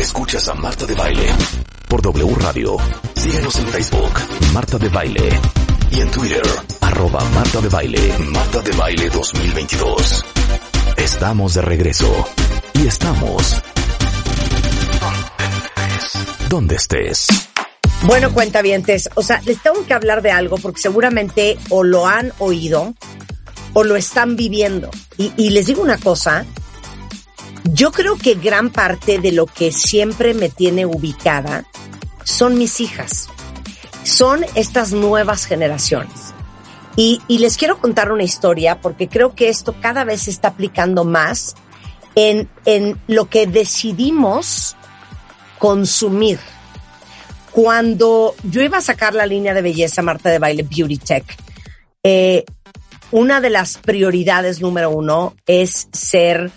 Escuchas a Marta de Baile por W Radio. Síguenos en Facebook, Marta de Baile. Y en Twitter, arroba Marta de Baile, Marta de Baile 2022. Estamos de regreso. Y estamos... Donde estés. Bueno, cuentavientes, o sea, les tengo que hablar de algo porque seguramente o lo han oído o lo están viviendo. Y, y les digo una cosa, yo creo que gran parte de lo que siempre me tiene ubicada son mis hijas. Son estas nuevas generaciones. Y, les quiero contar una historia porque creo que esto cada vez se está aplicando más en, en lo que decidimos consumir. Cuando yo iba a sacar la línea de belleza Marta de Baile Beauty Tech, eh, una de las prioridades número uno es ser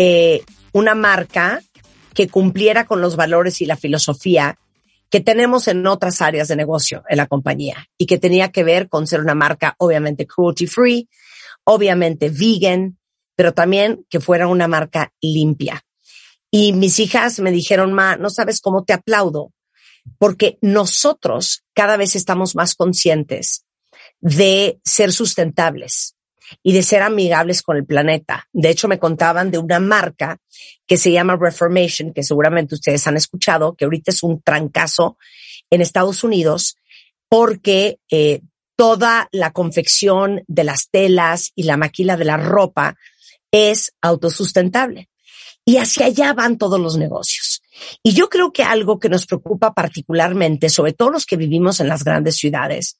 eh, una marca que cumpliera con los valores y la filosofía que tenemos en otras áreas de negocio en la compañía y que tenía que ver con ser una marca obviamente cruelty free, obviamente vegan, pero también que fuera una marca limpia. Y mis hijas me dijeron, ma, no sabes cómo te aplaudo, porque nosotros cada vez estamos más conscientes de ser sustentables, y de ser amigables con el planeta. De hecho, me contaban de una marca que se llama Reformation, que seguramente ustedes han escuchado, que ahorita es un trancazo en Estados Unidos porque eh, toda la confección de las telas y la maquila de la ropa es autosustentable. Y hacia allá van todos los negocios. Y yo creo que algo que nos preocupa particularmente, sobre todo los que vivimos en las grandes ciudades,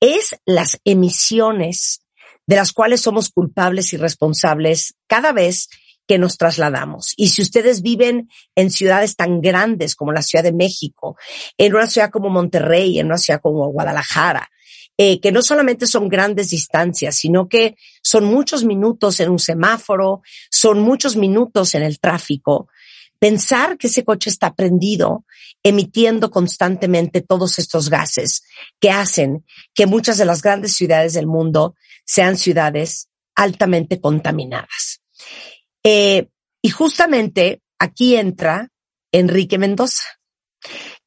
es las emisiones de las cuales somos culpables y responsables cada vez que nos trasladamos. Y si ustedes viven en ciudades tan grandes como la Ciudad de México, en una ciudad como Monterrey, en una ciudad como Guadalajara, eh, que no solamente son grandes distancias, sino que son muchos minutos en un semáforo, son muchos minutos en el tráfico, pensar que ese coche está prendido, emitiendo constantemente todos estos gases que hacen que muchas de las grandes ciudades del mundo sean ciudades altamente contaminadas. Eh, y justamente aquí entra Enrique Mendoza,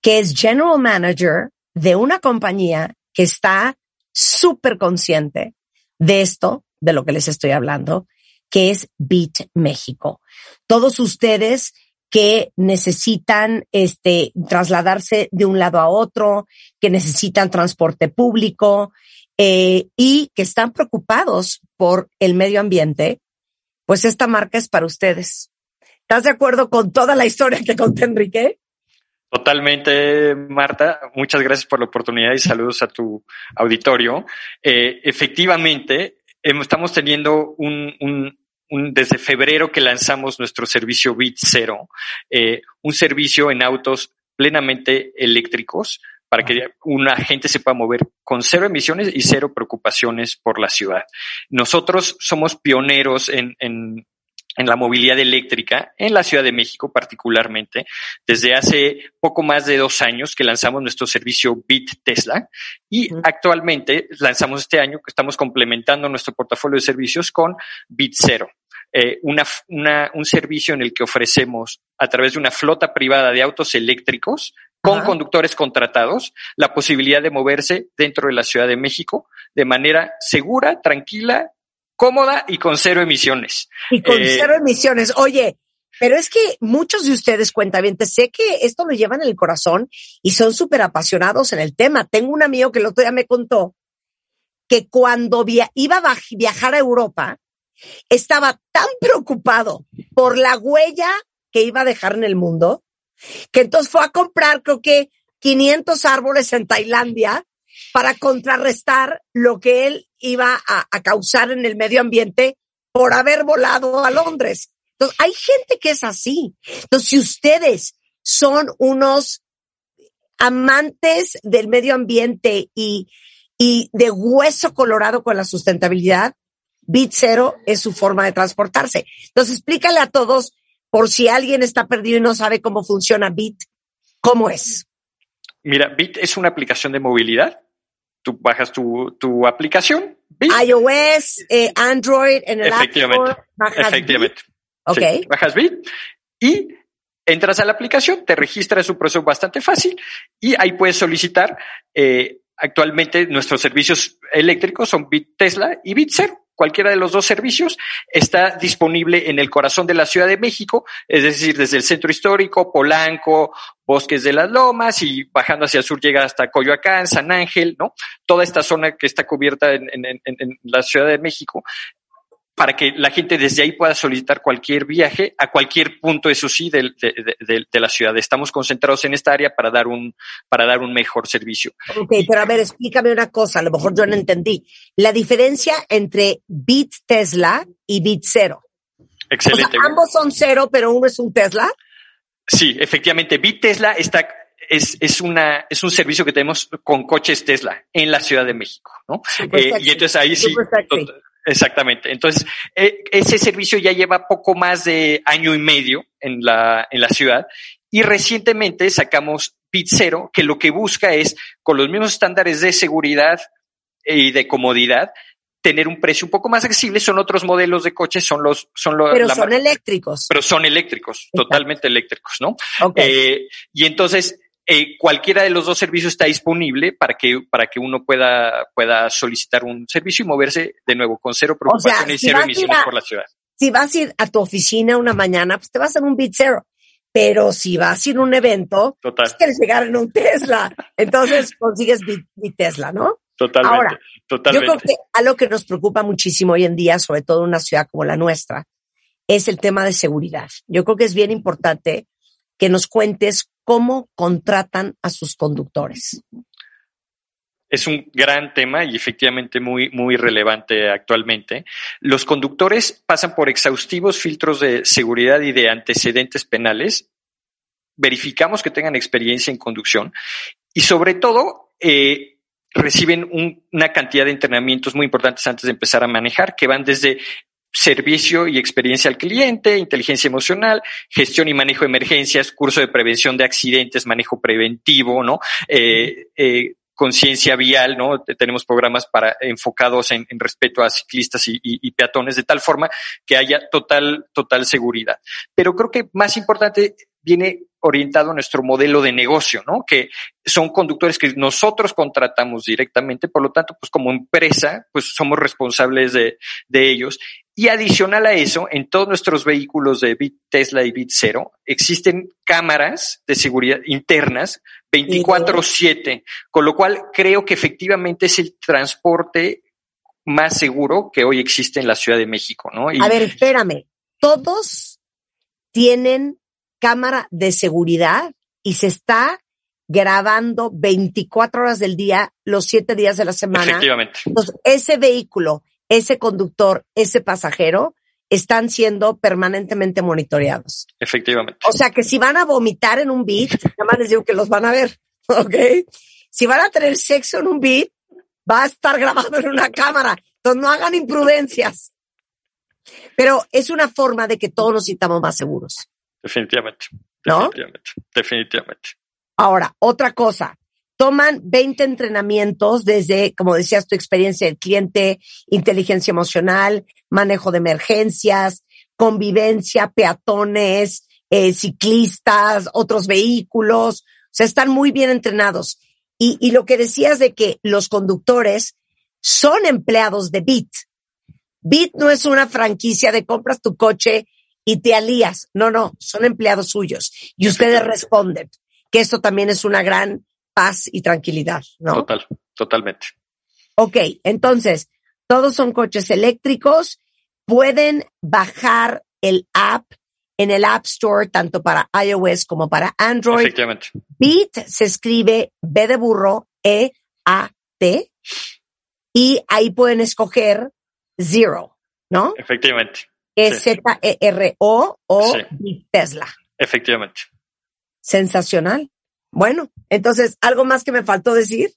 que es General Manager de una compañía que está súper consciente de esto, de lo que les estoy hablando, que es Beat México. Todos ustedes que necesitan este trasladarse de un lado a otro, que necesitan transporte público, eh, y que están preocupados por el medio ambiente, pues esta marca es para ustedes. ¿Estás de acuerdo con toda la historia que conté, Enrique? Totalmente, Marta. Muchas gracias por la oportunidad y saludos a tu auditorio. Eh, efectivamente, estamos teniendo un, desde febrero que lanzamos nuestro servicio Bit Zero, eh, un servicio en autos plenamente eléctricos para que una gente se pueda mover con cero emisiones y cero preocupaciones por la ciudad. Nosotros somos pioneros en, en, en la movilidad eléctrica en la Ciudad de México particularmente, desde hace poco más de dos años que lanzamos nuestro servicio Bit Tesla y actualmente lanzamos este año que estamos complementando nuestro portafolio de servicios con Bit Zero. Eh, una, una, un servicio en el que ofrecemos a través de una flota privada de autos eléctricos con conductores contratados la posibilidad de moverse dentro de la Ciudad de México de manera segura, tranquila, cómoda y con cero emisiones. Y con eh, cero emisiones. Oye, pero es que muchos de ustedes, bien, sé que esto lo llevan en el corazón y son súper apasionados en el tema. Tengo un amigo que el otro día me contó que cuando iba a viajar a Europa, estaba tan preocupado por la huella que iba a dejar en el mundo que entonces fue a comprar creo que 500 árboles en Tailandia para contrarrestar lo que él iba a, causar en el medio ambiente por haber volado a Londres. Entonces, hay gente que es así. Entonces, si ustedes son unos amantes del medio ambiente y, y de hueso colorado con la sustentabilidad, Bit Zero es su forma de transportarse. Entonces, explícale a todos, por si alguien está perdido y no sabe cómo funciona Bit, ¿cómo es? Mira, Bit es una aplicación de movilidad. Tú bajas tu, tu aplicación. Bit. iOS, eh, Android, en el Efectivamente. App Store, bajas Efectivamente. Bit. Ok. Sí, bajas Bit y entras a la aplicación, te registras, es un proceso bastante fácil y ahí puedes solicitar. eh, actualmente nuestros servicios eléctricos son Bit Tesla y Bit Zero. Cualquiera de los dos servicios está disponible en el corazón de la Ciudad de México, es decir, desde el centro histórico, Polanco, Bosques de las Lomas y bajando hacia el sur llega hasta Coyoacán, San Ángel, ¿no? Toda esta zona que está cubierta en, en- en- en la Ciudad de México para que la gente desde ahí pueda solicitar cualquier viaje a cualquier punto, eso sí, de, de- de- de la ciudad. Estamos concentrados en esta área para dar un, para dar un mejor servicio. Ok, pero a ver, explícame una cosa, a lo mejor yo no entendí. La diferencia entre Bit Tesla y Bit Zero. O sea, Excelente. ambos son cero, pero uno es un Tesla. Sí, efectivamente. Bit Tesla está, es, es una, es un servicio que tenemos con coches Tesla en la Ciudad de México, ¿no? Eh, y entonces ahí sí. Exactamente. Entonces, eh, ese servicio ya lleva poco más de año y medio en la, en la ciudad y recientemente sacamos Bit Zero, que lo que busca es, con los mismos estándares de seguridad y de comodidad, tener un precio un poco más accesible. Son otros modelos de coches, son los, son los, Pero la son eléctricos. pero son eléctricos, Exacto. totalmente eléctricos, ¿no? Ok. Eh, y entonces, eh, cualquiera de los dos servicios está disponible para que, para que uno pueda, pueda solicitar un servicio y moverse de nuevo con cero preocupaciones si y cero a emisiones a- por la ciudad. si vas a ir a tu oficina una mañana, pues te vas en un Bit Zero. Pero si vas a ir a un evento, Total, pues quieres llegar en un Tesla. Entonces consigues Bit, Bit Tesla, ¿no? totalmente, Ahora, Yo totalmente. creo que algo que nos preocupa muchísimo hoy en día, sobre todo en una ciudad como la nuestra, es el tema de seguridad. Yo creo que es bien importante que nos cuentes cómo contratan a sus conductores. Es un gran tema y efectivamente muy, muy relevante actualmente. Los conductores pasan por exhaustivos filtros de seguridad y de antecedentes penales. Verificamos que tengan experiencia en conducción y sobre todo eh, reciben un- una cantidad de entrenamientos muy importantes antes de empezar a manejar, que van desde servicio y experiencia al cliente, inteligencia emocional, gestión y manejo de emergencias, curso de prevención de accidentes, manejo preventivo, ¿no? Eh, eh, conciencia vial, ¿no? Te- Tenemos programas para enfocados en, respeto a ciclistas y peatones de tal forma que haya total, total seguridad. Pero creo que más importante viene orientado a nuestro modelo de negocio, ¿no? Que son conductores que nosotros contratamos directamente, por lo tanto, pues como empresa, pues somos responsables de, de ellos. Y adicional a eso, en todos nuestros vehículos de Bit Tesla y Bit Zero existen cámaras de seguridad internas 24/7, con lo cual creo que efectivamente es el transporte más seguro que hoy existe en la Ciudad de México, ¿no? Y A ver, espérame. Todos tienen cámara de seguridad y se está grabando 24 horas del día, los 7 días de la semana. efectivamente, Entonces, ese vehículo, ese conductor, ese pasajero están siendo permanentemente monitoreados. efectivamente. O sea que si van a vomitar en un beat, nada más les digo que los van a ver, ¿ok? Si van a tener sexo en un beat, va a estar grabado en una cámara. Entonces no hagan imprudencias. Pero es una forma de que todos nos sintamos más seguros. Definitivamente. ¿No? Definitivamente. Definitivamente. Ahora, otra cosa. Toman 20 entrenamientos desde, como decías, tu experiencia del cliente, inteligencia emocional, manejo de emergencias, convivencia, peatones, eh, ciclistas, otros vehículos. O sea, están muy bien entrenados. Y, y lo que decías de que los conductores son empleados de Bit. Bit no es una franquicia de compras tu coche y te alías. No, no, son empleados suyos. Y ustedes responden que esto también es una gran paz y tranquilidad, ¿no? Total, totalmente. Ok, entonces, todos son coches eléctricos, pueden bajar el app en el App Store, tanto para iOS como para Android. Efectivamente. Beat se escribe B de burro, E, A, T, y ahí pueden escoger Zero, ¿no? Efectivamente. E-Z-E-R-O o Beat Tesla. Efectivamente. Sensacional. Bueno, entonces, ¿algo más que me faltó decir?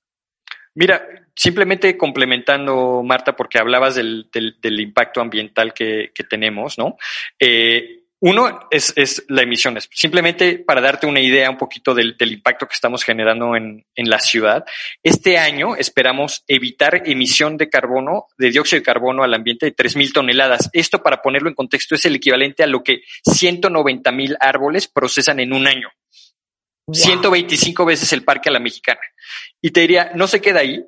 Mira, simplemente complementando, Marta, porque hablabas del, impacto ambiental que, tenemos, ¿no? Eh, uno es, es, la emisión. Simplemente para darte una idea un poquito del, del impacto que estamos generando en, en, la ciudad. Este año esperamos evitar emisión de carbono, de dióxido de carbono al ambiente de 3.000 toneladas. Esto, para ponerlo en contexto, es el equivalente a lo que 190.000 árboles procesan en un año. 125 veces el parque a la mexicana. Y te diría, no se queda ahí.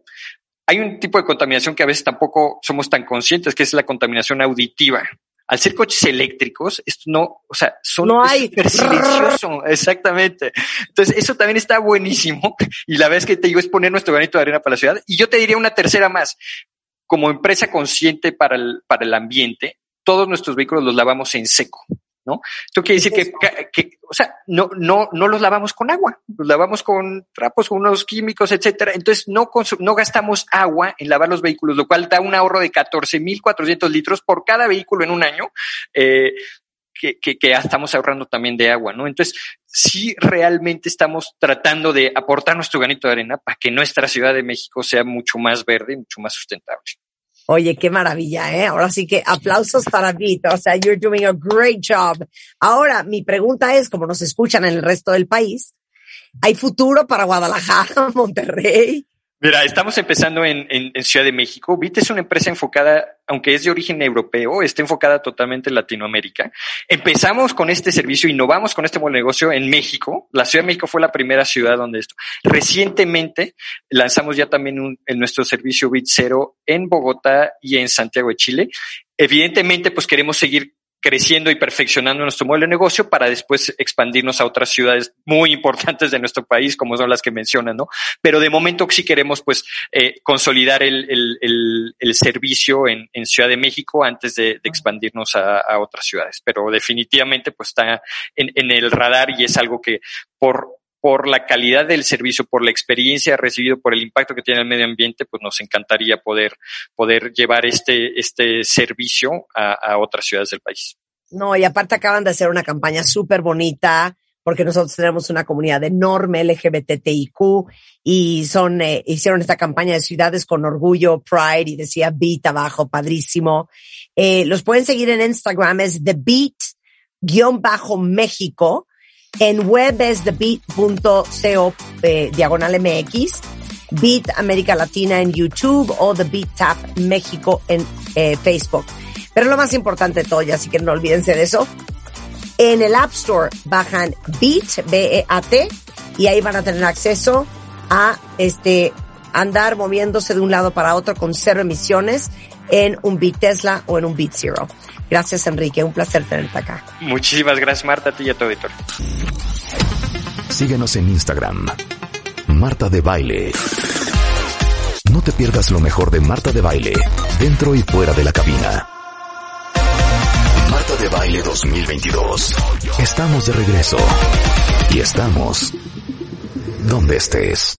Hay un tipo de contaminación que a veces tampoco somos tan conscientes, que es la contaminación auditiva. Al ser coches eléctricos, esto no, o sea, son no hay. silencioso, exactamente. Entonces, eso también está buenísimo. Y la vez que te digo es poner nuestro granito de arena para la ciudad. Y yo te diría una tercera más. Como empresa consciente para el, para el ambiente, todos nuestros vehículos los lavamos en seco. ¿No? Esto quiere decir que, que, o sea, no, no, no los lavamos con agua, los lavamos con trapos, con unos químicos, etcétera. Entonces no, no gastamos agua en lavar los vehículos, lo cual da un ahorro de 14.400 litros por cada vehículo en un año. Eh, que, que, que, estamos ahorrando también de agua, ¿no? Entonces, sí realmente estamos tratando de aportar nuestro granito de arena para que nuestra Ciudad de México sea mucho más verde y mucho más sustentable. Oye, qué maravilla, ¿eh? Ahora sí que aplausos para Vito. O sea, you're doing a great job. Ahora, mi pregunta es, como nos escuchan en el resto del país, ¿hay futuro para Guadalajara, Monterrey? Mira, estamos empezando en, Ciudad de México. VIT es una empresa enfocada, aunque es de origen europeo, está enfocada totalmente en Latinoamérica. Empezamos con este servicio, innovamos con este de negocio en México. La Ciudad de México fue la primera ciudad donde esto. Recientemente lanzamos ya también un, en nuestro servicio VIT Cero en Bogotá y en Santiago de Chile. Evidentemente, pues queremos seguir creciendo y perfeccionando nuestro modelo de negocio para después expandirnos a otras ciudades muy importantes de nuestro país, como son las que mencionan, ¿no? Pero de momento sí queremos, pues, eh, consolidar el, el, el, servicio en, Ciudad de México antes de, expandirnos a, otras ciudades. Pero definitivamente, pues, está en el radar y es algo que por por la calidad del servicio, por la experiencia recibido, por el impacto que tiene el medio ambiente, pues nos encantaría poder, poder llevar este, este servicio a, otras ciudades del país. No, y aparte acaban de hacer una campaña súper bonita porque nosotros tenemos una comunidad enorme LGBTIQ y son, eh, hicieron esta campaña de ciudades con orgullo, Pride y decía Beat abajo, padrísimo. Eh, los pueden seguir en Instagram, es The Beat-México en web es thebeat.co eh, diagonal MX, Beat América Latina en YouTube o The Beat Tap México en eh, Facebook. Pero lo más importante de todo, ya así que no olvídense de eso, en el App Store bajan Beat, B-E-A-T, y ahí van a tener acceso a este andar moviéndose de un lado para otro con cero emisiones en un Beat Tesla o en un Beat Zero. Gracias, Enrique. Un placer tenerte acá. Muchísimas gracias, Marta, a ti y a tu auditor. Síguenos en Instagram. Marta de Baile. No te pierdas lo mejor de Marta de Baile, dentro y fuera de la cabina. Marta de Baile 2022. Estamos de regreso. Y estamos donde estés.